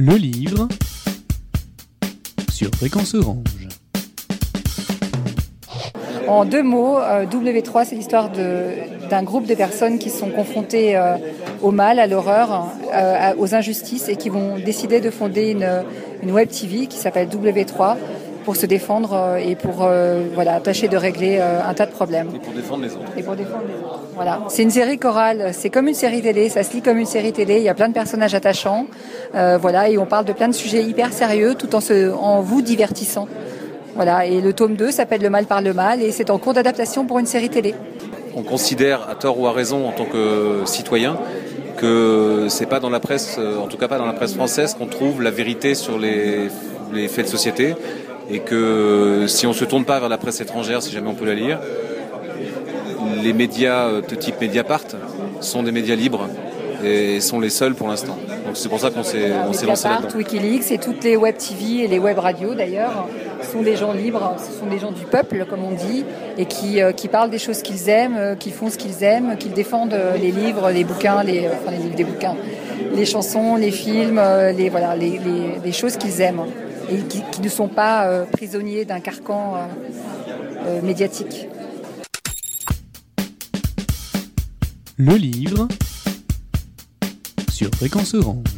Le livre sur Fréquence Orange. En deux mots, euh, W3, c'est l'histoire d'un groupe de personnes qui sont confrontées euh, au mal, à l'horreur, euh, aux injustices et qui vont décider de fonder une, une web TV qui s'appelle W3 pour se défendre euh, et pour euh, voilà, tâcher de régler euh, un tas de problèmes. Et pour défendre les autres. Et pour défendre les autres. Voilà. C'est une série chorale, c'est comme une série télé, ça se lit comme une série télé, il y a plein de personnages attachants, voilà, et on parle de plein de sujets hyper sérieux tout en, se, en vous divertissant. Voilà, et le tome 2 s'appelle Le mal par le mal et c'est en cours d'adaptation pour une série télé. On considère, à tort ou à raison, en tant que citoyen, que c'est pas dans la presse, en tout cas pas dans la presse française, qu'on trouve la vérité sur les, les faits de société, et que si on se tourne pas vers la presse étrangère, si jamais on peut la lire, les médias euh, de type Mediapart sont des médias libres et sont les seuls pour l'instant. Donc c'est pour ça qu'on s'est lancé Mediapart, là-dedans. Wikileaks et toutes les web TV et les web radios d'ailleurs sont des gens libres, ce sont des gens du peuple comme on dit et qui, euh, qui parlent des choses qu'ils aiment, euh, qui font ce qu'ils aiment, qui défendent les livres, les bouquins, les, enfin les livres des bouquins, les chansons, les films, les, voilà, les, les, les choses qu'ils aiment et qui, ne sont pas euh, prisonniers d'un carcan euh, euh, médiatique. Le livre sur Fréquence Orange.